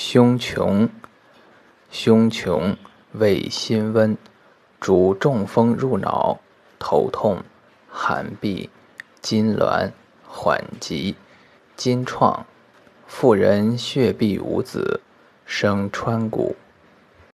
胸穷，胸穷胃心温，主中风入脑，头痛、寒痹、痉挛、缓急、筋创。妇人血闭无子，生川谷。